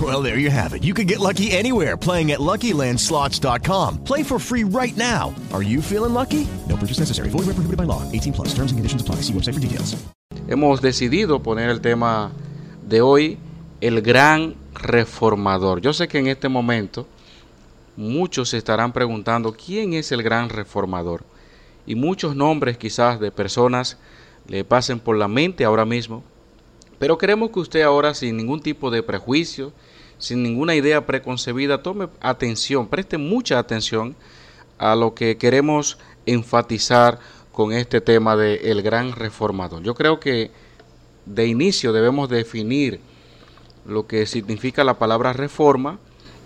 Well, there you have it. You can get lucky anywhere playing at LuckyLandSlots.com. Play for free right now. Are you feeling lucky? No purchase necessary. Void where prohibited by law. 18 plus. Terms and conditions apply. See website for details. Hemos decidido poner el tema de hoy, el gran reformador. Yo sé que en este momento muchos se estarán preguntando quién es el gran reformador. Y muchos nombres quizás de personas le pasen por la mente ahora mismo. Pero queremos que usted ahora sin ningún tipo de prejuicio, sin ninguna idea preconcebida, tome atención, preste mucha atención a lo que queremos enfatizar con este tema de gran reformador. Yo creo que de inicio debemos definir lo que significa la palabra reforma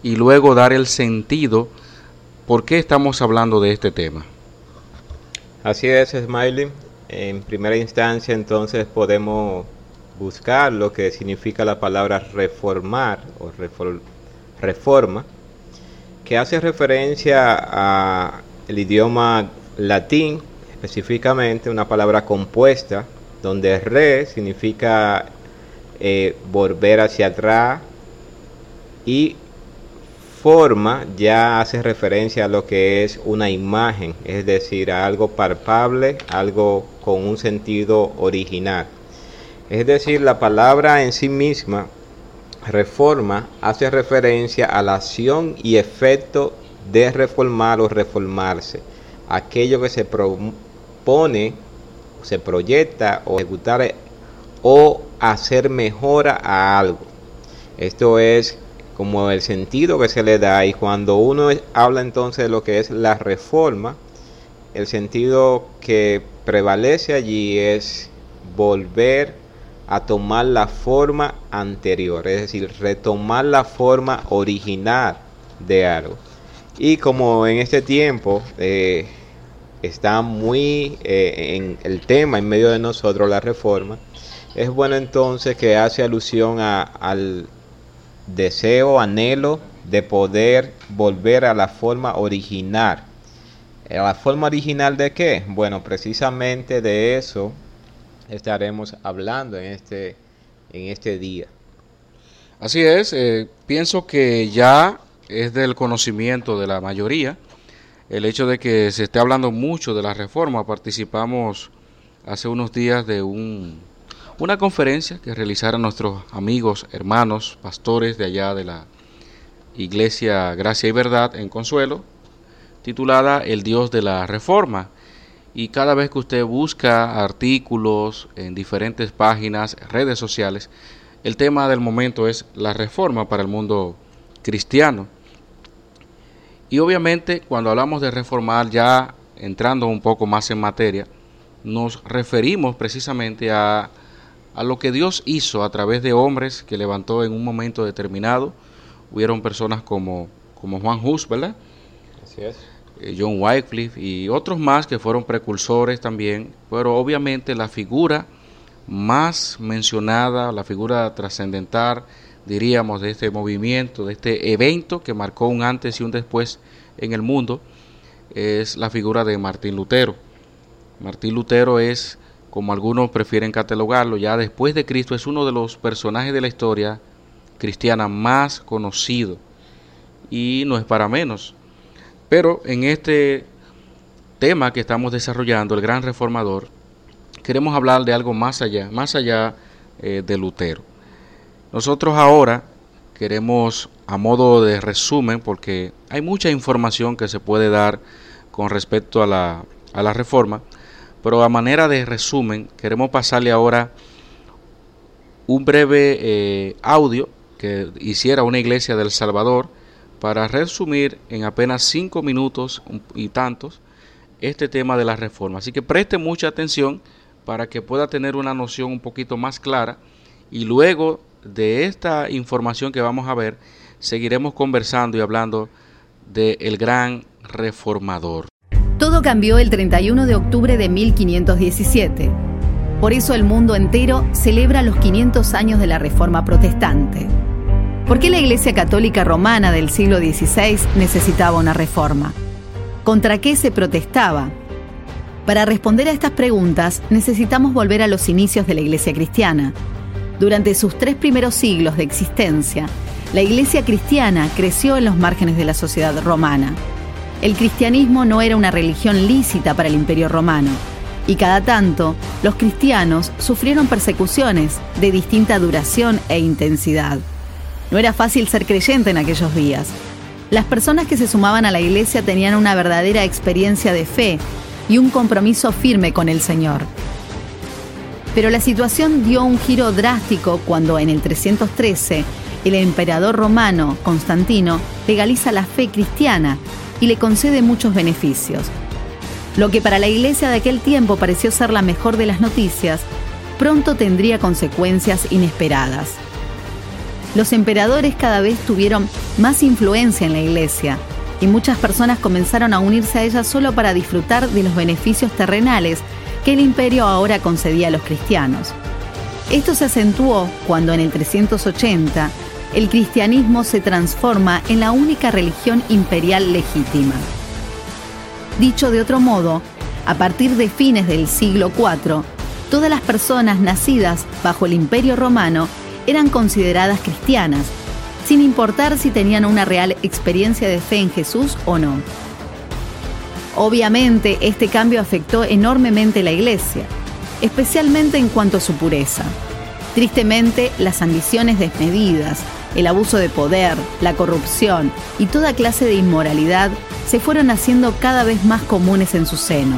y luego dar el sentido por qué estamos hablando de este tema. Así es, Smiley. En primera instancia, entonces podemos buscar lo que significa la palabra reformar o reforma, que hace referencia a el idioma latín, específicamente una palabra compuesta, donde re significa eh, volver hacia atrás y forma ya hace referencia a lo que es una imagen, es decir, a algo palpable, algo con un sentido original. Es decir, la palabra en sí misma, reforma, hace referencia a la acción y efecto de reformar o reformarse. Aquello que se propone, se proyecta o ejecutar o hacer mejora a algo. Esto es como el sentido que se le da y cuando uno habla entonces de lo que es la reforma, el sentido que prevalece allí es volver a tomar la forma anterior, es decir, retomar la forma original de algo. Y como en este tiempo eh, está muy eh, en el tema en medio de nosotros la reforma, es bueno entonces que hace alusión al deseo, anhelo de poder volver a la forma original. ¿A la forma original de qué? Bueno, precisamente de eso estaremos hablando en este, en este día. Así es, eh, pienso que ya es del conocimiento de la mayoría el hecho de que se esté hablando mucho de la reforma. Participamos hace unos días de un una conferencia que realizaron nuestros amigos, hermanos, pastores de allá de la Iglesia Gracia y Verdad en Consuelo, titulada El Dios de la Reforma. Y cada vez que usted busca artículos en diferentes páginas, redes sociales, el tema del momento es la reforma para el mundo cristiano. Y obviamente cuando hablamos de reformar, ya entrando un poco más en materia, nos referimos precisamente a a lo que Dios hizo a través de hombres que levantó en un momento determinado. Hubieron personas como, como Juan Hus, ¿verdad? Así es. Eh, John Wycliffe y otros más que fueron precursores también, pero obviamente la figura más mencionada, la figura trascendental, diríamos, de este movimiento, de este evento que marcó un antes y un después en el mundo, es la figura de Martín Lutero. Martín Lutero es como algunos prefieren catalogarlo, ya después de Cristo es uno de los personajes de la historia cristiana más conocido y no es para menos. Pero en este tema que estamos desarrollando, el gran reformador, queremos hablar de algo más allá, más allá eh, de Lutero. Nosotros ahora queremos, a modo de resumen, porque hay mucha información que se puede dar con respecto a la, a la reforma, pero a manera de resumen, queremos pasarle ahora un breve eh, audio que hiciera una iglesia del Salvador para resumir en apenas cinco minutos y tantos este tema de la reforma. Así que preste mucha atención para que pueda tener una noción un poquito más clara y luego de esta información que vamos a ver, seguiremos conversando y hablando del el gran reformador. Todo cambió el 31 de octubre de 1517. Por eso el mundo entero celebra los 500 años de la Reforma Protestante. ¿Por qué la Iglesia Católica Romana del siglo XVI necesitaba una reforma? ¿Contra qué se protestaba? Para responder a estas preguntas necesitamos volver a los inicios de la Iglesia cristiana. Durante sus tres primeros siglos de existencia, la Iglesia cristiana creció en los márgenes de la sociedad romana. El cristianismo no era una religión lícita para el imperio romano, y cada tanto los cristianos sufrieron persecuciones de distinta duración e intensidad. No era fácil ser creyente en aquellos días. Las personas que se sumaban a la iglesia tenían una verdadera experiencia de fe y un compromiso firme con el Señor. Pero la situación dio un giro drástico cuando en el 313 el emperador romano Constantino legaliza la fe cristiana y le concede muchos beneficios. Lo que para la iglesia de aquel tiempo pareció ser la mejor de las noticias, pronto tendría consecuencias inesperadas. Los emperadores cada vez tuvieron más influencia en la iglesia y muchas personas comenzaron a unirse a ella solo para disfrutar de los beneficios terrenales que el imperio ahora concedía a los cristianos. Esto se acentuó cuando en el 380 el cristianismo se transforma en la única religión imperial legítima. Dicho de otro modo, a partir de fines del siglo IV, todas las personas nacidas bajo el imperio romano eran consideradas cristianas sin importar si tenían una real experiencia de fe en Jesús o no. Obviamente, este cambio afectó enormemente la iglesia, especialmente en cuanto a su pureza. Tristemente, las ambiciones desmedidas, el abuso de poder, la corrupción y toda clase de inmoralidad se fueron haciendo cada vez más comunes en su seno.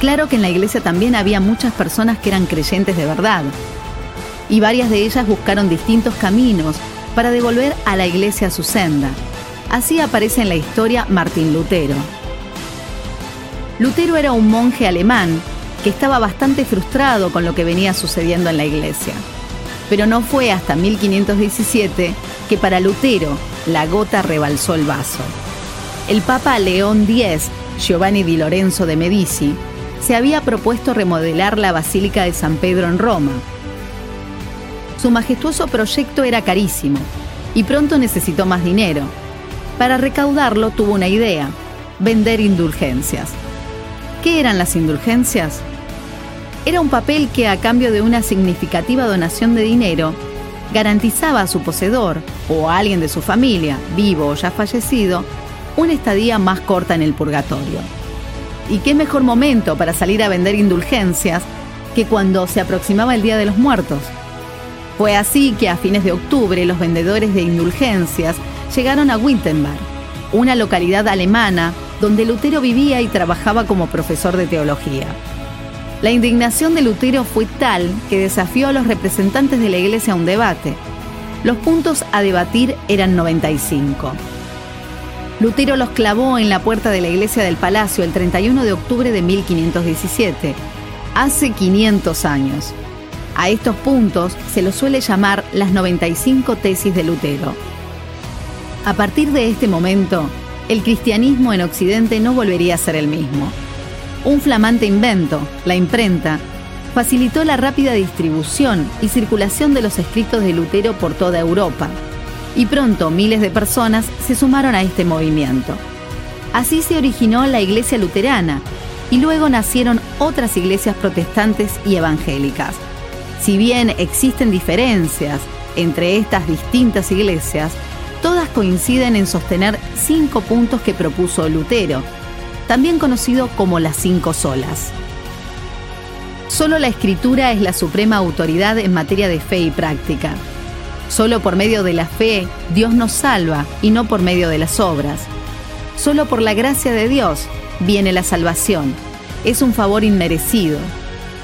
Claro que en la iglesia también había muchas personas que eran creyentes de verdad, y varias de ellas buscaron distintos caminos para devolver a la iglesia su senda. Así aparece en la historia Martín Lutero. Lutero era un monje alemán que estaba bastante frustrado con lo que venía sucediendo en la iglesia. Pero no fue hasta 1517 que para Lutero la gota rebalsó el vaso. El Papa León X, Giovanni di Lorenzo de Medici, se había propuesto remodelar la Basílica de San Pedro en Roma, su majestuoso proyecto era carísimo y pronto necesitó más dinero. Para recaudarlo tuvo una idea, vender indulgencias. ¿Qué eran las indulgencias? Era un papel que a cambio de una significativa donación de dinero, garantizaba a su poseedor o a alguien de su familia, vivo o ya fallecido, una estadía más corta en el purgatorio. ¿Y qué mejor momento para salir a vender indulgencias que cuando se aproximaba el Día de los Muertos? Fue así que a fines de octubre los vendedores de indulgencias llegaron a Wittenberg, una localidad alemana donde Lutero vivía y trabajaba como profesor de teología. La indignación de Lutero fue tal que desafió a los representantes de la iglesia a un debate. Los puntos a debatir eran 95. Lutero los clavó en la puerta de la iglesia del palacio el 31 de octubre de 1517, hace 500 años. A estos puntos se los suele llamar las 95 tesis de Lutero. A partir de este momento, el cristianismo en Occidente no volvería a ser el mismo. Un flamante invento, la imprenta, facilitó la rápida distribución y circulación de los escritos de Lutero por toda Europa, y pronto miles de personas se sumaron a este movimiento. Así se originó la Iglesia Luterana, y luego nacieron otras iglesias protestantes y evangélicas. Si bien existen diferencias entre estas distintas iglesias, todas coinciden en sostener cinco puntos que propuso Lutero, también conocido como las cinco solas. Solo la escritura es la suprema autoridad en materia de fe y práctica. Solo por medio de la fe Dios nos salva y no por medio de las obras. Solo por la gracia de Dios viene la salvación. Es un favor inmerecido.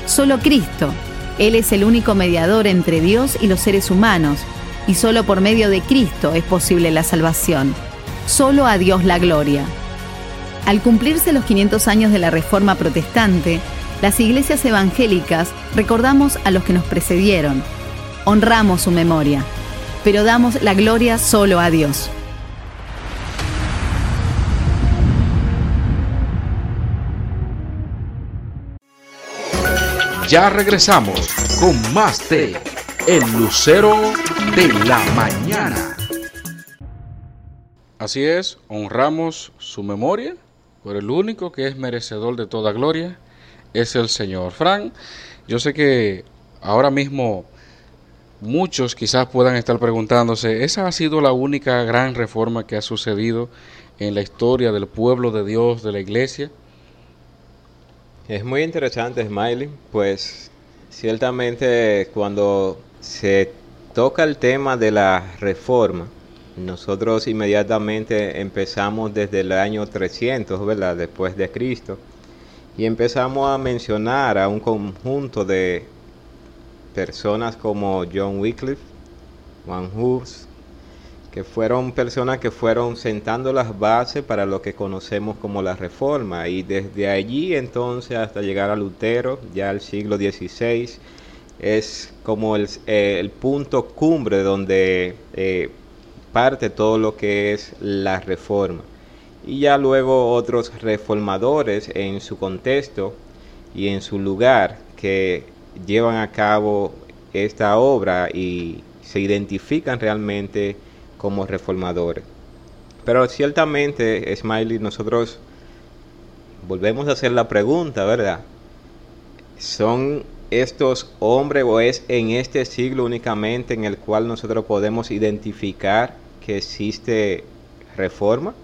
Solo Cristo Él es el único mediador entre Dios y los seres humanos, y solo por medio de Cristo es posible la salvación. Solo a Dios la gloria. Al cumplirse los 500 años de la Reforma Protestante, las iglesias evangélicas recordamos a los que nos precedieron, honramos su memoria, pero damos la gloria solo a Dios. Ya regresamos con más de El Lucero de la Mañana. Así es, honramos su memoria por el único que es merecedor de toda gloria, es el Señor. Fran, yo sé que ahora mismo muchos quizás puedan estar preguntándose, ¿esa ha sido la única gran reforma que ha sucedido en la historia del pueblo de Dios, de la iglesia? Es muy interesante, Smiley, pues ciertamente cuando se toca el tema de la reforma, nosotros inmediatamente empezamos desde el año 300, ¿verdad? Después de Cristo, y empezamos a mencionar a un conjunto de personas como John Wycliffe, Juan Hus, que fueron personas que fueron sentando las bases para lo que conocemos como la reforma y desde allí entonces hasta llegar a Lutero, ya el siglo XVI, es como el, eh, punto cumbre donde eh, parte todo lo que es la reforma. Y ya luego otros reformadores en su contexto y en su lugar que llevan a cabo esta obra y se identifican realmente como reformadores. Pero ciertamente, Smiley, nosotros volvemos a hacer la pregunta, ¿verdad? ¿Son estos hombres o es en este siglo únicamente en el cual nosotros podemos identificar que existe reforma?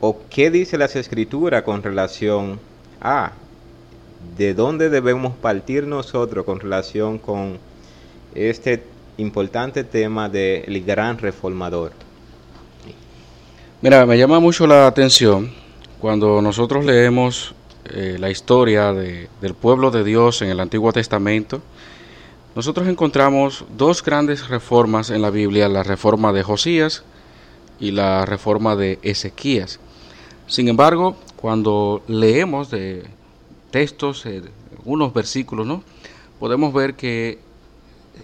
¿O qué dice las escrituras con relación a de dónde debemos partir nosotros con relación con este importante tema del gran reformador. Mira, me llama mucho la atención cuando nosotros leemos eh, la historia del pueblo de Dios en el Antiguo Testamento. Nosotros encontramos dos grandes reformas en la Biblia, la reforma de Josías y la reforma de Ezequías. Sin embargo, cuando leemos de textos, eh, unos versículos, ¿no? podemos ver que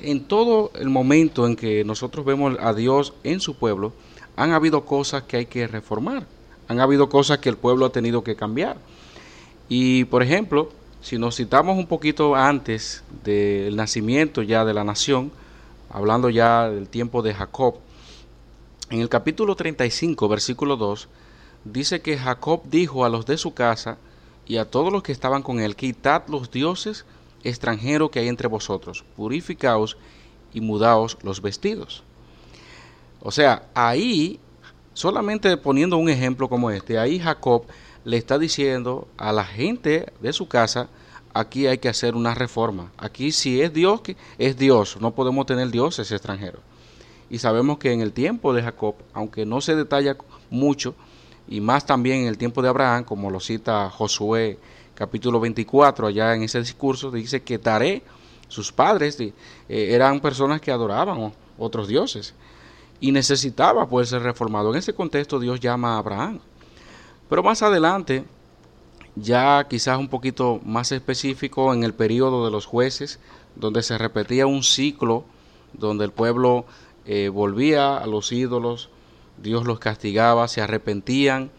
en todo el momento en que nosotros vemos a Dios en su pueblo, han habido cosas que hay que reformar, han habido cosas que el pueblo ha tenido que cambiar. Y por ejemplo, si nos citamos un poquito antes del nacimiento ya de la nación, hablando ya del tiempo de Jacob, en el capítulo 35, versículo 2, dice que Jacob dijo a los de su casa y a todos los que estaban con él, quitad los dioses extranjero que hay entre vosotros, purificaos y mudaos los vestidos. O sea, ahí, solamente poniendo un ejemplo como este, ahí Jacob le está diciendo a la gente de su casa, aquí hay que hacer una reforma. Aquí si es Dios, es Dios, no podemos tener dioses extranjeros. Y sabemos que en el tiempo de Jacob, aunque no se detalla mucho, y más también en el tiempo de Abraham, como lo cita Josué capítulo 24, allá en ese discurso, dice que Taré, sus padres, eh, eran personas que adoraban otros dioses y necesitaba poder ser reformado. En ese contexto Dios llama a Abraham. Pero más adelante, ya quizás un poquito más específico en el periodo de los jueces, donde se repetía un ciclo, donde el pueblo eh, volvía a los ídolos, Dios los castigaba, se arrepentían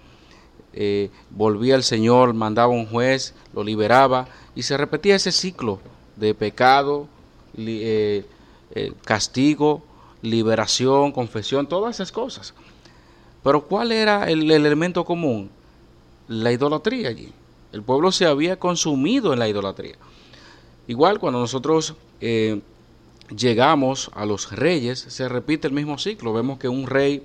eh, volvía el Señor, mandaba un juez, lo liberaba y se repetía ese ciclo de pecado, eh, eh, castigo, liberación, confesión, todas esas cosas. Pero ¿cuál era el, elemento común? La idolatría allí. El pueblo se había consumido en la idolatría. Igual cuando nosotros llegamos a los reyes, se repite el mismo ciclo. Vemos que un rey,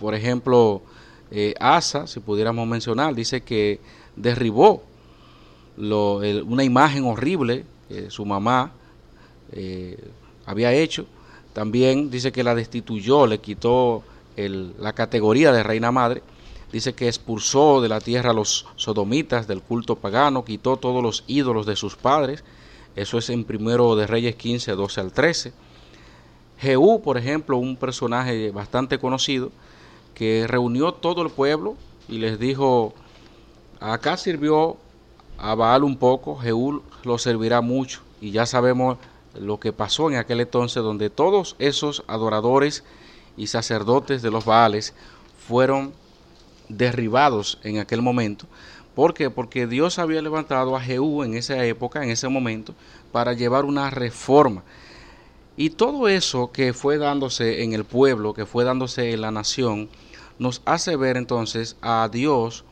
por ejemplo, eh, Asa, si pudiéramos mencionar, dice que derribó una imagen horrible que su mamá eh, había hecho. También dice que la destituyó, le quitó la categoría de reina madre. Dice que expulsó de la tierra a los sodomitas del culto pagano, quitó todos los ídolos de sus padres. Eso es en primero de Reyes 15, 12 al 13. Jehú, por ejemplo, un personaje bastante conocido, que reunió todo el pueblo y les dijo, acá sirvió a Baal un poco, Jehú lo servirá mucho. Y ya sabemos lo que pasó en aquel entonces, donde todos esos adoradores y sacerdotes de los Baales fueron derribados en aquel momento. ¿Por qué? Porque Dios había levantado a Jehú en esa época, en ese momento, para llevar una reforma. Y todo eso que fue dándose en el pueblo, que fue dándose en la nación, nos hace ver entonces a Dios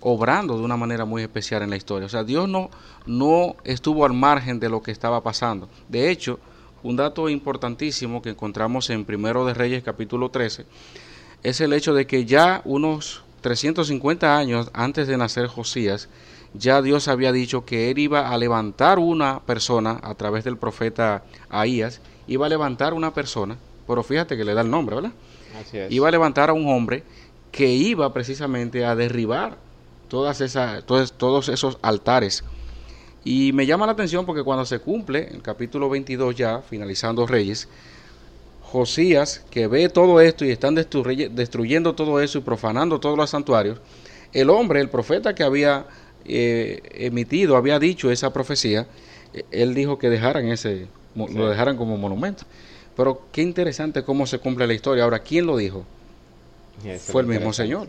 obrando de una manera muy especial en la historia. O sea, Dios no, no estuvo al margen de lo que estaba pasando. De hecho, un dato importantísimo que encontramos en Primero de Reyes capítulo 13 es el hecho de que ya unos 350 años antes de nacer Josías, ya Dios había dicho que él iba a levantar una persona a través del profeta Ahías, iba a levantar una persona, pero fíjate que le da el nombre, ¿verdad? Iba a levantar a un hombre que iba precisamente a derribar todas esas, todos, todos esos altares. Y me llama la atención porque cuando se cumple, el capítulo 22 ya, finalizando Reyes, Josías, que ve todo esto y están destruyendo todo eso y profanando todos los santuarios, el hombre, el profeta que había eh, emitido, había dicho esa profecía, eh, él dijo que dejaran ese, lo dejaran como monumento. Pero qué interesante cómo se cumple la historia. Ahora, ¿quién lo dijo? Fue el mismo Señor.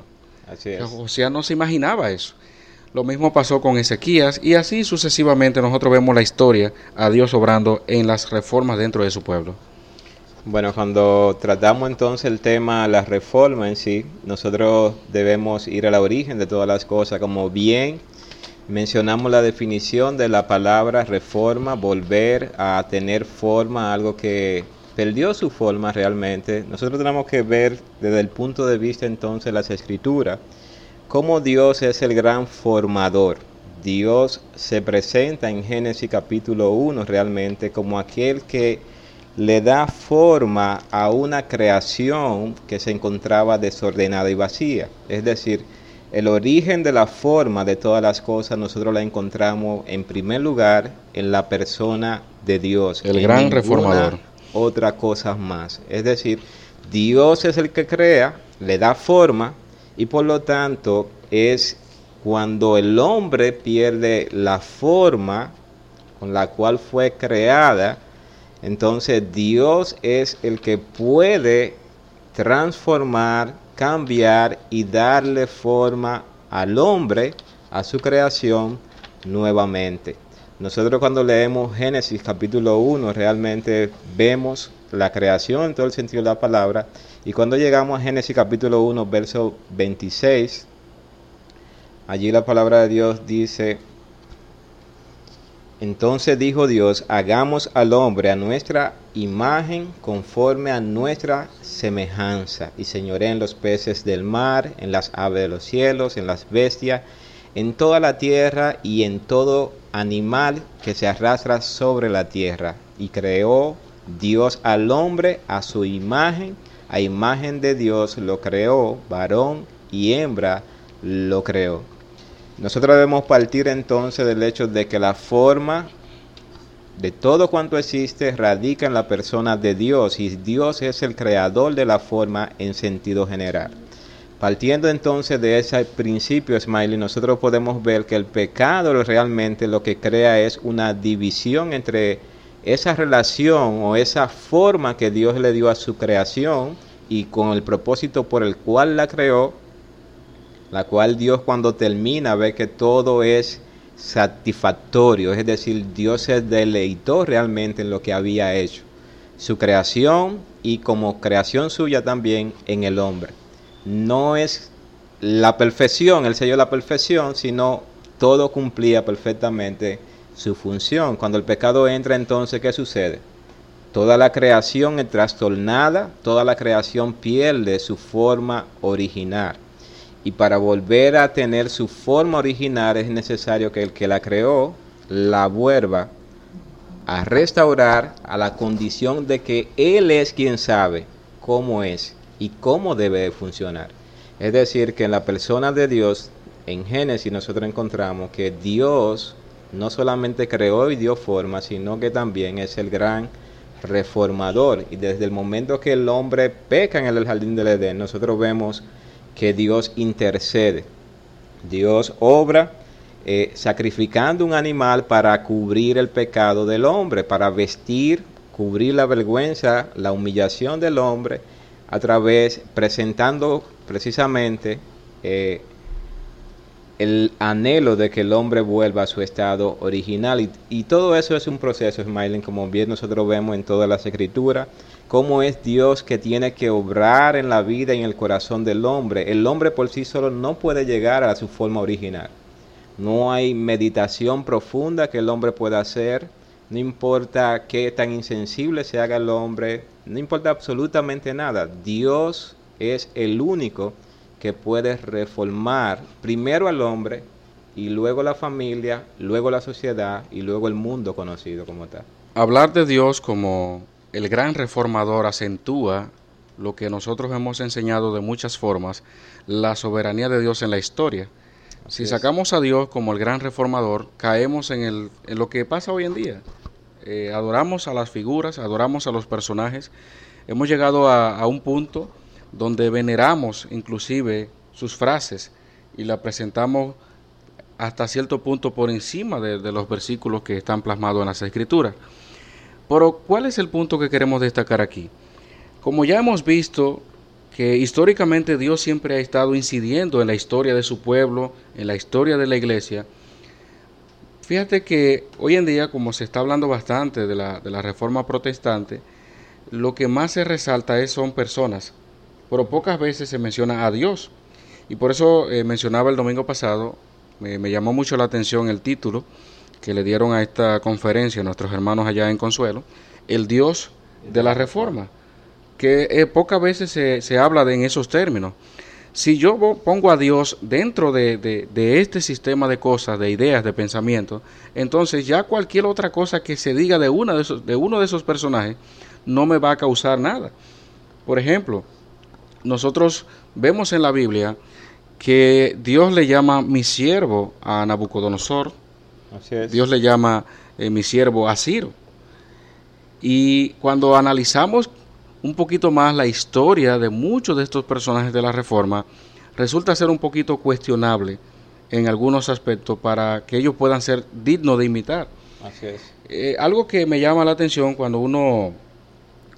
Así es. Josías no se imaginaba eso. Lo mismo pasó con Ezequías y así sucesivamente nosotros vemos la historia a Dios obrando en las reformas dentro de su pueblo. Bueno, cuando tratamos entonces el tema la reforma en sí, nosotros debemos ir al origen de todas las cosas, como bien mencionamos la definición de la palabra reforma, volver a tener forma, algo que perdió su forma realmente. Nosotros tenemos que ver desde el punto de vista entonces de las escrituras, cómo Dios es el gran formador. Dios se presenta en Génesis capítulo 1 realmente como aquel que le da forma a una creación que se encontraba desordenada y vacía. Es decir, el origen de la forma de todas las cosas nosotros la encontramos en primer lugar en la persona de Dios. El gran reformador. Otra cosa más. Es decir, Dios es el que crea, le da forma y por lo tanto es cuando el hombre pierde la forma con la cual fue creada, entonces Dios es el que puede transformar, cambiar y darle forma al hombre, a su creación nuevamente. Nosotros cuando leemos Génesis capítulo 1 realmente vemos la creación en todo el sentido de la palabra. Y cuando llegamos a Génesis capítulo 1 verso 26, allí la palabra de Dios dice, entonces dijo Dios, hagamos al hombre a nuestra imagen conforme a nuestra semejanza, y señoré en los peces del mar, en las aves de los cielos, en las bestias, en toda la tierra y en todo animal que se arrastra sobre la tierra. Y creó Dios al hombre a su imagen, a imagen de Dios lo creó, varón y hembra lo creó. Nosotros debemos partir entonces del hecho de que la forma de todo cuanto existe radica en la persona de Dios y Dios es el creador de la forma en sentido general. Partiendo entonces de ese principio, Smiley, nosotros podemos ver que el pecado realmente lo que crea es una división entre esa relación o esa forma que Dios le dio a su creación y con el propósito por el cual la creó la cual Dios cuando termina ve que todo es satisfactorio, es decir, Dios se deleitó realmente en lo que había hecho, su creación y como creación suya también en el hombre. No es la perfección, el sello de la perfección, sino todo cumplía perfectamente su función. Cuando el pecado entra entonces, ¿qué sucede? Toda la creación es trastornada, toda la creación pierde su forma original y para volver a tener su forma original es necesario que el que la creó la vuelva a restaurar a la condición de que Él es quien sabe cómo es y cómo debe funcionar. Es decir, que en la persona de Dios, en Génesis nosotros encontramos que Dios no solamente creó y dio forma, sino que también es el gran reformador. Y desde el momento que el hombre peca en el jardín del Edén, nosotros vemos que Dios intercede. Dios obra eh, sacrificando un animal para cubrir el pecado del hombre, para vestir, cubrir la vergüenza, la humillación del hombre, a través, presentando precisamente eh, el anhelo de que el hombre vuelva a su estado original. Y, todo eso es un proceso, Smiling, como bien nosotros vemos en todas las escrituras, cómo es Dios que tiene que obrar en la vida y en el corazón del hombre. El hombre por sí solo no puede llegar a su forma original. No hay meditación profunda que el hombre pueda hacer. No importa qué tan insensible se haga el hombre. No importa absolutamente nada. Dios es el único que puede reformar primero al hombre y luego la familia, luego la sociedad y luego el mundo conocido como tal. Hablar de Dios como el gran reformador acentúa lo que nosotros hemos enseñado de muchas formas, la soberanía de Dios en la historia. si sacamos a Dios como el gran reformador, caemos en, el, en lo que pasa hoy en día. Eh, adoramos a las figuras, adoramos a los personajes. Hemos llegado a, a un punto donde veneramos inclusive sus frases y la presentamos hasta cierto punto por encima de, los versículos que están plasmados en las escrituras. Pero ¿cuál es el punto que queremos destacar aquí? Como ya hemos visto que históricamente Dios siempre ha estado incidiendo en la historia de su pueblo, en la historia de la iglesia, fíjate que hoy en día, como se está hablando bastante de la, de la reforma protestante, lo que más se resalta es, son personas, pero pocas veces se menciona a Dios. Y por eso eh, mencionaba el domingo pasado, me llamó mucho la atención el título que le dieron a esta conferencia nuestros hermanos allá en Consuelo, el Dios de la Reforma, que eh, pocas veces se, se, habla de en esos términos. Si yo pongo a Dios dentro de, de, este sistema de cosas, de ideas, de pensamiento, entonces ya cualquier otra cosa que se diga de, una de, esos, de uno de esos personajes no me va a causar nada. Por ejemplo, nosotros vemos en la Biblia que Dios le llama mi siervo a Nabucodonosor. Dios le llama eh, mi siervo a Ciro. Y cuando analizamos un poquito más la historia de muchos de estos personajes de la Reforma, resulta ser un poquito cuestionable en algunos aspectos para que ellos puedan ser dignos de imitar. Eh, algo que me llama la atención cuando uno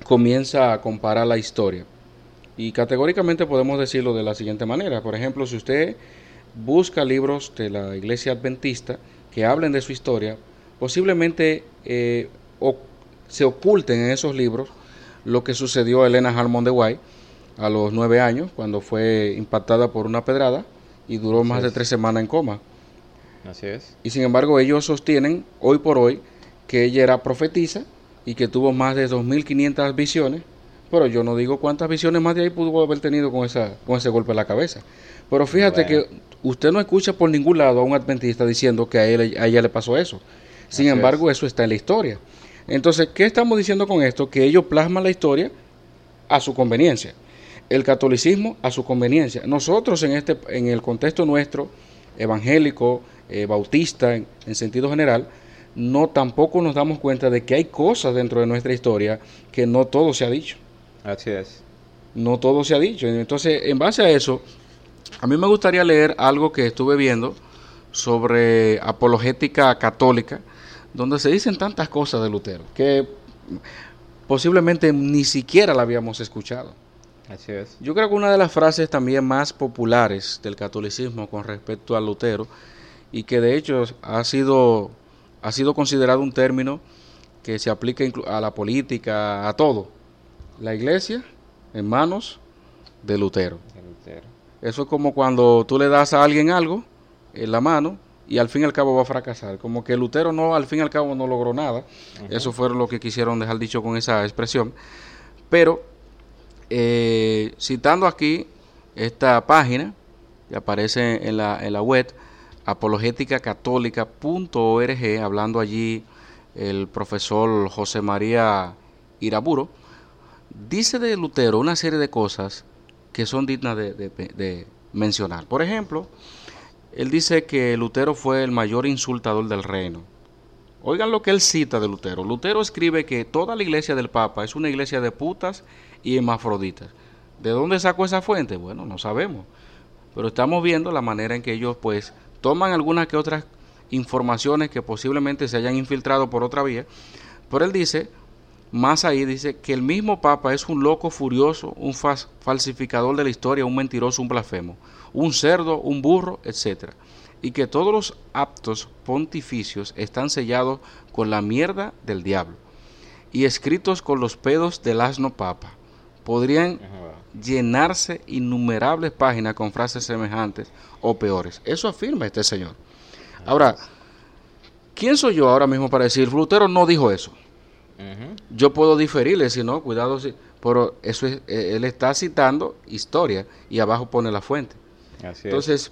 comienza a comparar la historia y categóricamente podemos decirlo de la siguiente manera. Por ejemplo, si usted busca libros de la iglesia adventista que hablen de su historia, posiblemente eh, se oculten en esos libros lo que sucedió a Elena Harmon de White a los nueve años, cuando fue impactada por una pedrada y duró más de tres semanas en coma. Así es. Y sin embargo, ellos sostienen hoy por hoy que ella era profetisa y que tuvo más de 2.500 visiones pero yo no digo cuántas visiones más de ahí pudo haber tenido con, esa, con ese golpe en la cabeza. Pero fíjate que usted no escucha por ningún lado a un adventista diciendo que a, él, a ella le pasó eso. Sin embargo, eso está en la historia. Entonces, ¿qué estamos diciendo con esto? Que ellos plasman la historia a su conveniencia. El catolicismo a su conveniencia. Nosotros en, este, en el contexto nuestro, evangélico, eh, bautista, en, en sentido general, no tampoco nos damos cuenta de que hay cosas dentro de nuestra historia que no todo se ha dicho. Así es. No todo se ha dicho. Entonces, en base a eso, a mí me gustaría leer algo que estuve viendo sobre apologética católica, donde se dicen tantas cosas de Lutero que posiblemente ni siquiera la habíamos escuchado. Así es. Yo creo que una de las frases también más populares del catolicismo con respecto a Lutero y que de hecho ha sido ha sido considerado un término que se aplica a la política, a todo, la iglesia en manos de Lutero. Eso es como cuando tú le das a alguien algo en la mano y al fin y al cabo va a fracasar. Como que Lutero no, al fin y al cabo no logró nada. Eso fue lo que quisieron dejar dicho con esa expresión. Pero, eh, citando aquí esta página que aparece en la, en la web, apologéticacatólica.org, hablando allí el profesor José María Iraburo, dice de Lutero una serie de cosas que son dignas de, mencionar. Por ejemplo, él dice que Lutero fue el mayor insultador del reino. Oigan lo que él cita de Lutero. Lutero escribe que toda la iglesia del Papa es una iglesia de putas y hermafroditas. ¿De dónde sacó esa fuente? Bueno, no sabemos. Pero estamos viendo la manera en que ellos pues toman algunas que otras informaciones que posiblemente se hayan infiltrado por otra vía. Pero él dice, más ahí dice que el mismo Papa es un loco furioso, un falsificador de la historia, un mentiroso, un blasfemo, un cerdo, un burro, etc. Y que todos los actos pontificios están sellados con la mierda del diablo y escritos con los pedos del asno Papa. Podrían llenarse innumerables páginas con frases semejantes o peores. Eso afirma este señor. Ahora, ¿quién soy yo ahora mismo para decir, Lutero no dijo eso? Yo puedo diferirle, si no, cuidado, si, pero eso es, eh, él está citando historia y abajo pone la fuente. Entonces,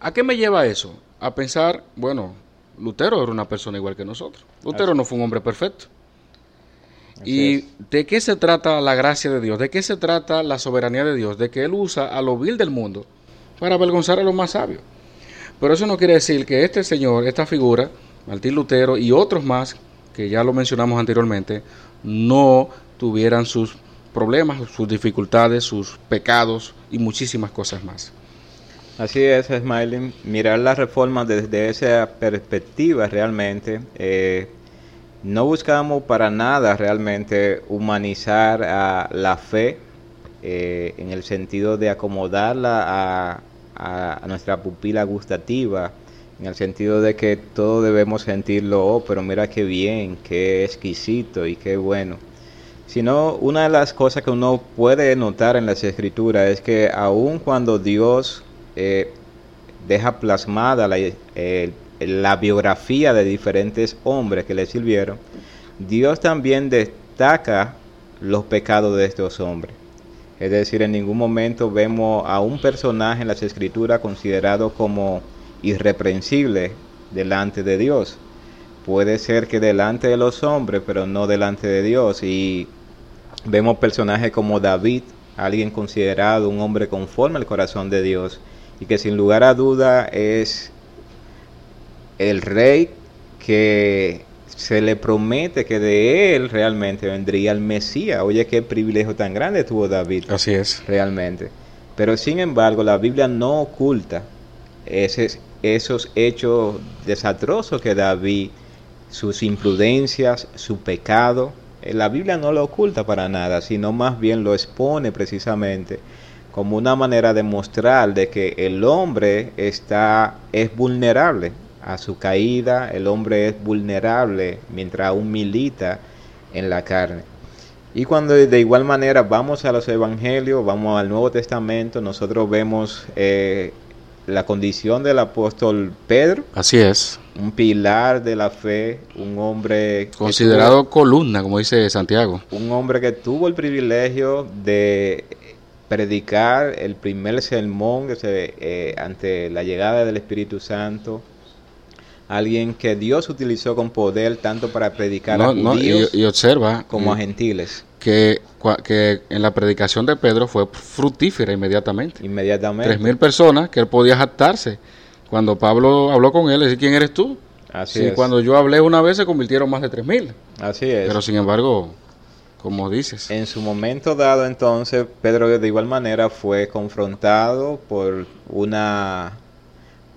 ¿a qué me lleva eso? A pensar, bueno, Lutero era una persona igual que nosotros. Lutero no fue un hombre perfecto. ¿Y de qué se trata la gracia de Dios? ¿De qué se trata la soberanía de Dios? De que Él usa a lo vil del mundo para avergonzar a los más sabios. Pero eso no quiere decir que este señor, esta figura, Martín Lutero y otros más, que ya lo mencionamos anteriormente, no tuvieran sus problemas, sus dificultades, sus pecados y muchísimas cosas más. Así es, Smiling. Mirar la reforma desde esa perspectiva realmente eh, no buscamos para nada realmente humanizar a la fe eh, en el sentido de acomodarla a, nuestra pupila gustativa, en el sentido de que todos debemos sentirlo, oh, pero mira qué bien, qué exquisito y qué bueno. Sino una de las cosas que uno puede notar en las escrituras es que aun cuando Dios eh, deja plasmada la, la biografía de diferentes hombres que le sirvieron, Dios también destaca los pecados de estos hombres. Es decir, en ningún momento vemos a un personaje en las escrituras considerado como irreprensible delante de Dios. Puede ser que delante de los hombres, pero no delante de Dios. Y vemos personajes como David, alguien considerado un hombre conforme al corazón de Dios, y que sin lugar a duda es el rey que se le promete que de él realmente vendría el Mesías. Oye, qué privilegio tan grande tuvo David. Así es. Realmente. Pero sin embargo, la Biblia no oculta ese, esos hechos desastrosos que David, sus imprudencias, su pecado. Eh, la Biblia no lo oculta para nada, sino más bien lo expone precisamente como una manera de mostrar de que el hombre está es vulnerable a su caída, el hombre es vulnerable mientras aún milita en la carne. Y cuando de igual manera vamos a los evangelios, vamos al Nuevo Testamento, nosotros vemos eh, la condición del apóstol Pedro. Así es. Un pilar de la fe, un hombre... Considerado columna, como dice Santiago. Un hombre que tuvo el privilegio de predicar el primer sermón eh, ante la llegada del Espíritu Santo alguien que Dios utilizó con poder tanto para predicar a judíos y, observa como a gentiles. Que, que en la predicación de Pedro fue fructífera inmediatamente. Inmediatamente. Tres mil personas que él podía jactarse. Cuando Pablo habló con él, le ¿quién eres tú? Así es. Cuando yo hablé una vez se convirtieron más de tres mil. Así es. Pero sin embargo, como dices. En su momento dado entonces, Pedro de igual manera fue confrontado por una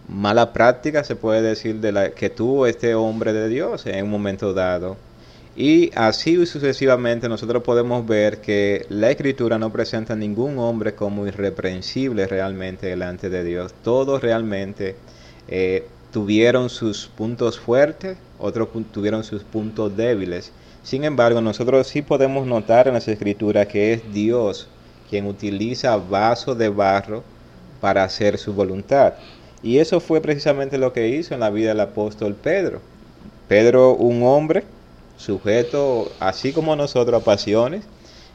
mala práctica, se puede decir, de la que tuvo este hombre de Dios en un momento dado. Y así sucesivamente nosotros podemos ver que la escritura no presenta ningún hombre como irreprensible realmente delante de Dios. Todos realmente eh, tuvieron sus puntos fuertes, otros tuvieron sus puntos débiles. Sin embargo, nosotros sí podemos notar en las escrituras que es Dios quien utiliza vaso de barro para hacer su voluntad. Y eso fue precisamente lo que hizo en la vida del apóstol Pedro. Pedro, un hombre sujeto, así como nosotros, a pasiones,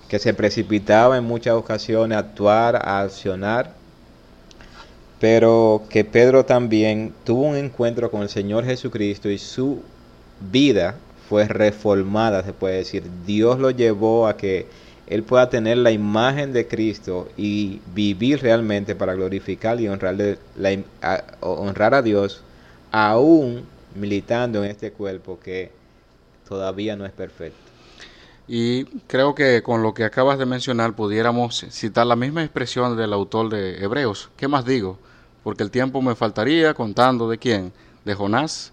que se precipitaba en muchas ocasiones a actuar, a accionar, pero que Pedro también tuvo un encuentro con el Señor Jesucristo y su vida fue reformada, se puede decir. Dios lo llevó a que él pueda tener la imagen de Cristo y vivir realmente para glorificar y honrarle, la, honrar a Dios, aún militando en este cuerpo que todavía no es perfecto. Y creo que con lo que acabas de mencionar pudiéramos citar la misma expresión del autor de Hebreos. ¿Qué más digo? Porque el tiempo me faltaría contando de quién, de Jonás,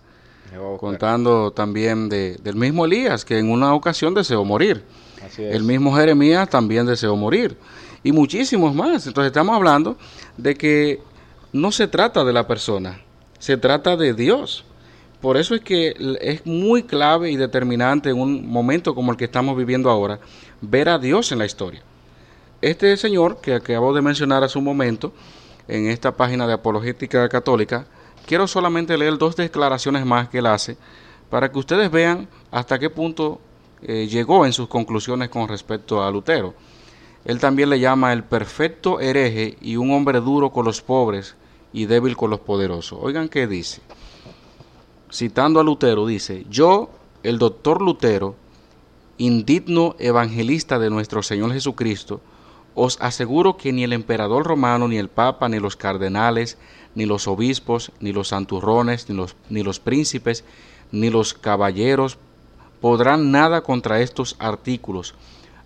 contando también de, del mismo Elías, que en una ocasión deseó morir. El mismo Jeremías también deseó morir. Y muchísimos más. Entonces estamos hablando de que no se trata de la persona, se trata de Dios. Por eso es que es muy clave y determinante en un momento como el que estamos viviendo ahora, ver a Dios en la historia. Este señor que acabo de mencionar hace un momento, en esta página de Apologética Católica, quiero solamente leer dos declaraciones más que él hace para que ustedes vean hasta qué punto eh, llegó en sus conclusiones con respecto a Lutero. Él también le llama el perfecto hereje y un hombre duro con los pobres y débil con los poderosos. Oigan qué dice. Citando a Lutero, dice, yo, el doctor Lutero, indigno evangelista de nuestro Señor Jesucristo, os aseguro que ni el emperador romano, ni el papa, ni los cardenales, ni los obispos, ni los santurrones, ni los, ni los príncipes, ni los caballeros podrán nada contra estos artículos,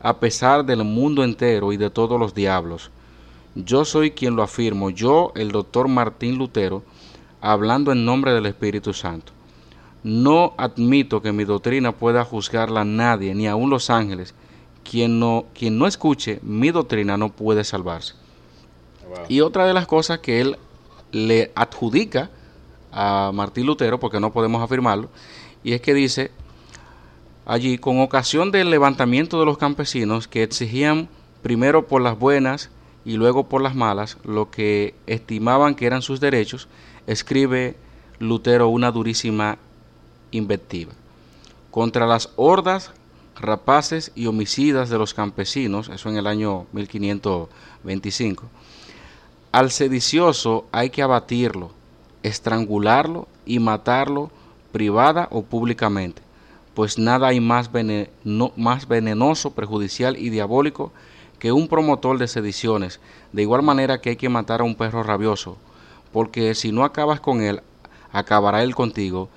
a pesar del mundo entero y de todos los diablos. Yo soy quien lo afirmo, yo, el doctor Martín Lutero, hablando en nombre del Espíritu Santo. No admito que mi doctrina pueda juzgarla a nadie, ni aun los ángeles. Quien no, quien no escuche mi doctrina no puede salvarse. Y otra de las cosas que él le adjudica a Martín Lutero, porque no podemos afirmarlo, y es que dice, allí con ocasión del levantamiento de los campesinos que exigían primero por las buenas y luego por las malas lo que estimaban que eran sus derechos, escribe Lutero una durísima invectiva contra las hordas rapaces y homicidas de los campesinos, eso en el año 1525. Al sedicioso hay que abatirlo, estrangularlo y matarlo privada o públicamente pues nada hay más, más venenoso, perjudicial y diabólico que un promotor de sediciones, de igual manera que hay que matar a un perro rabioso, porque si no acabas con él, acabará él contigo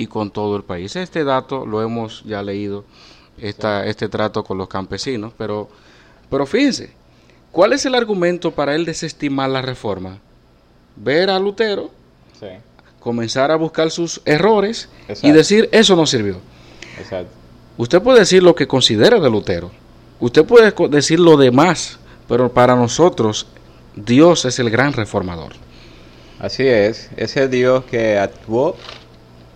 y con todo el país. Este dato lo hemos ya leído, esta, este trato con los campesinos, pero, pero fíjense, ¿cuál es el argumento para él desestimar la reforma? Ver a Lutero, comenzar a buscar sus errores y decir, eso no sirvió. Usted puede decir lo que considera de Lutero. Usted puede decir lo demás, pero para nosotros Dios es el gran reformador. Así es, ese Dios que actuó,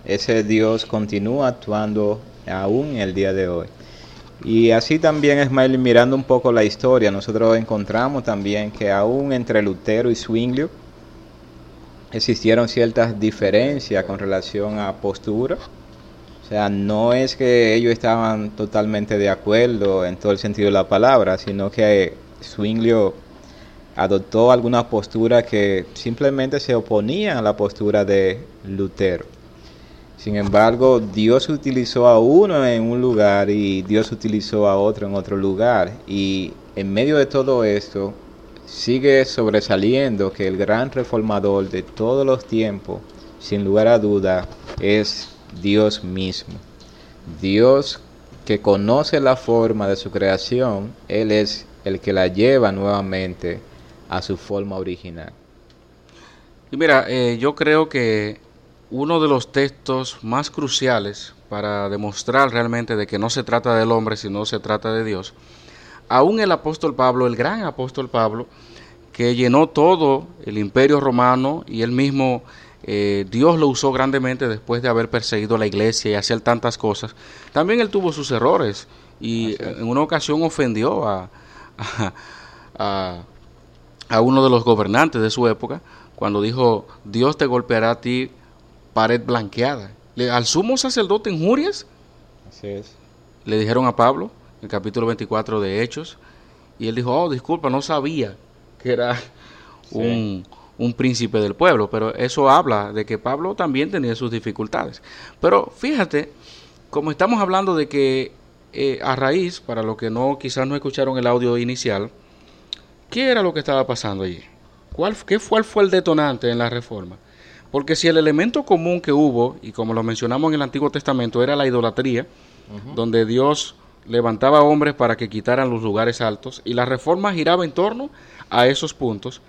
ese Dios continúa actuando aún el día de hoy. Y así también, Smiley, mirando un poco la historia, nosotros encontramos también que aún entre Lutero y Zwinglio existieron ciertas diferencias con relación a postura o sea, no es que ellos estaban totalmente de acuerdo en todo el sentido de la palabra, sino que Zwinglio adoptó alguna postura que simplemente se oponía a la postura de Lutero. Sin embargo, Dios utilizó a uno en un lugar y Dios utilizó a otro en otro lugar. Y en medio de todo esto, sigue sobresaliendo que el gran reformador de todos los tiempos, sin lugar a duda, es Dios mismo. Dios que conoce la forma de su creación, Él es el que la lleva nuevamente a su forma original. Y mira, eh, yo creo que uno de los textos más cruciales para demostrar realmente de que no se trata del hombre, sino se trata de Dios, aún el apóstol Pablo, el gran apóstol Pablo, que llenó todo el imperio romano y él mismo eh, Dios lo usó grandemente después de haber perseguido la iglesia y hacer tantas cosas. También él tuvo sus errores y en una ocasión ofendió a, a, uno de los gobernantes de su época cuando dijo, Dios te golpeará a ti pared blanqueada. Le, al sumo sacerdote injurias. Así es. Le dijeron a Pablo, en el capítulo 24 de Hechos, y él dijo, oh, disculpa, no sabía que era un un príncipe del pueblo, pero eso habla de que Pablo también tenía sus dificultades. Pero fíjate, como estamos hablando de que eh, a raíz, para los que no quizás no escucharon el audio inicial, ¿qué era lo que estaba pasando allí? ¿Cuál, ¿Qué fue, fue el detonante en la reforma? Porque si el elemento común que hubo, y como lo mencionamos en el Antiguo Testamento, era la idolatría, donde Dios levantaba hombres para que quitaran los lugares altos, y la reforma giraba en torno a esos puntos,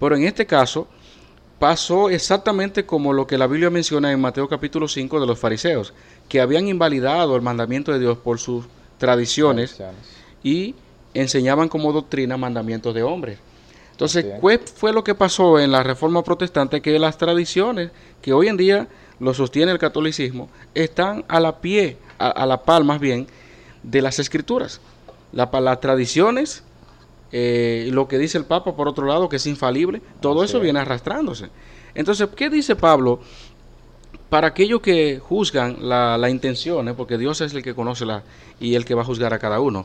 pero en este caso pasó exactamente como lo que la Biblia menciona en Mateo capítulo 5 de los fariseos, que habían invalidado el mandamiento de Dios por sus tradiciones. y enseñaban como doctrina mandamientos de hombres. Entonces, ¿qué fue lo que pasó en la Reforma Protestante? Que las tradiciones que hoy en día lo sostiene el catolicismo están a la pie, a, la par más bien, de las escrituras. La, las tradiciones, eh, lo que dice el Papa por otro lado, que es infalible, todo eso viene arrastrándose. Entonces, ¿qué dice Pablo para aquellos que juzgan la, la intención, porque Dios es el que conoce la, y el que va a juzgar a cada uno.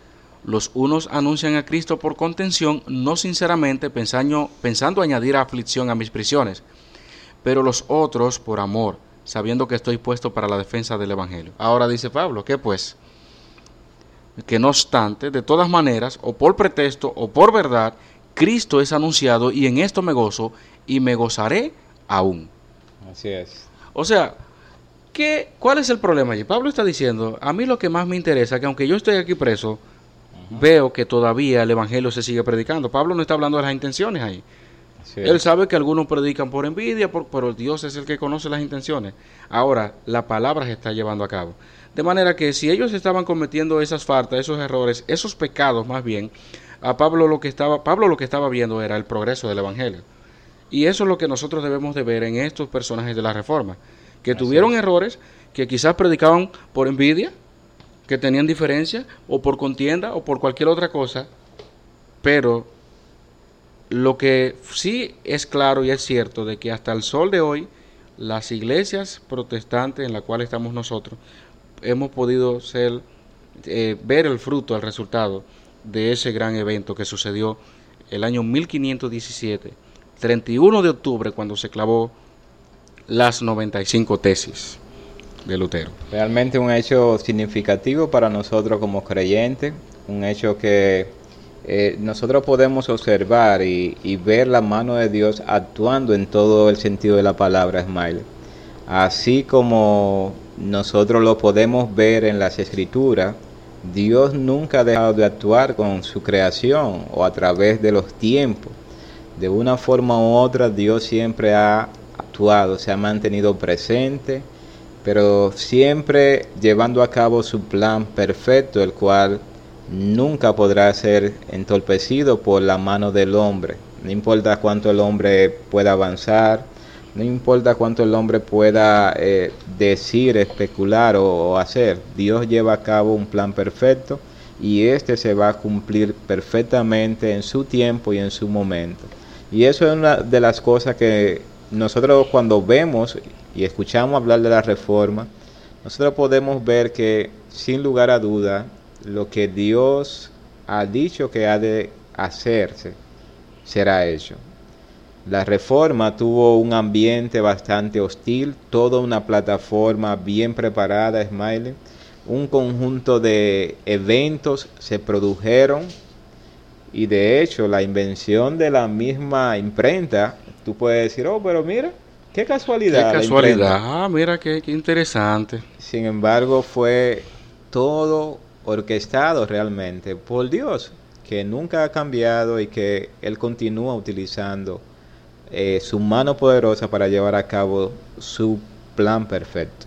Los unos anuncian a Cristo por contención, no sinceramente pensando, pensando añadir aflicción a mis prisiones, pero los otros por amor, sabiendo que estoy puesto para la defensa del Evangelio. Ahora dice Pablo, ¿qué pues? Que no obstante, de todas maneras, o por pretexto o por verdad, Cristo es anunciado y en esto me gozo y me gozaré aún. Así es. O sea, ¿qué, ¿cuál es el problema allí? Pablo está diciendo, a mí lo que más me interesa, que aunque yo estoy aquí preso, veo que todavía el Evangelio se sigue predicando. Pablo no está hablando de las intenciones ahí. Él sabe que algunos predican por envidia, pero Dios es el que conoce las intenciones. Ahora, la palabra se está llevando a cabo. De manera que si ellos estaban cometiendo esas faltas, esos errores, esos pecados más bien, a Pablo lo que estaba, Pablo lo que estaba viendo era el progreso del Evangelio. Y eso es lo que nosotros debemos de ver en estos personajes de la Reforma, que tuvieron errores, que quizás predicaban por envidia, que tenían diferencia, o por contienda, o por cualquier otra cosa, pero lo que sí es claro y es cierto de que hasta el sol de hoy, las iglesias protestantes en las cuales estamos nosotros, hemos podido ser, eh, ver el fruto, el resultado de ese gran evento que sucedió el año 1517 31 de octubre cuando se clavó las 95 tesis de Lutero. Realmente un hecho significativo para nosotros como creyentes, un hecho que eh, nosotros podemos observar y, ver la mano de Dios actuando en todo el sentido de la palabra, Smile. Así como nosotros lo podemos ver en las escrituras, Dios nunca ha dejado de actuar con su creación o a través de los tiempos de una forma u otra Dios siempre ha actuado, se ha mantenido presente, pero siempre llevando a cabo su plan perfecto, el cual nunca podrá ser entorpecido por la mano del hombre. No importa cuánto el hombre pueda avanzar, no importa cuánto el hombre pueda eh, decir, especular o, o hacer, Dios lleva a cabo un plan perfecto y este se va a cumplir perfectamente en su tiempo y en su momento. Y eso es una de las cosas que nosotros cuando vemos y escuchamos hablar de la reforma, nosotros podemos ver que sin lugar a duda lo que Dios ha dicho que ha de hacerse será hecho. La reforma tuvo un ambiente bastante hostil, toda una plataforma bien preparada, Smiley. Un conjunto de eventos se produjeron y de hecho, la invención de la misma imprenta, tú puedes decir, oh, pero mira, qué casualidad. Qué casualidad, ah, mira qué, qué interesante. Sin embargo, fue todo orquestado realmente por Dios, que nunca ha cambiado y que Él continúa utilizando eh, su mano poderosa para llevar a cabo su plan perfecto.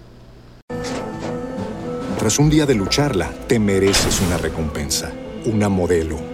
Tras un día de lucharla, te mereces una recompensa, una modelo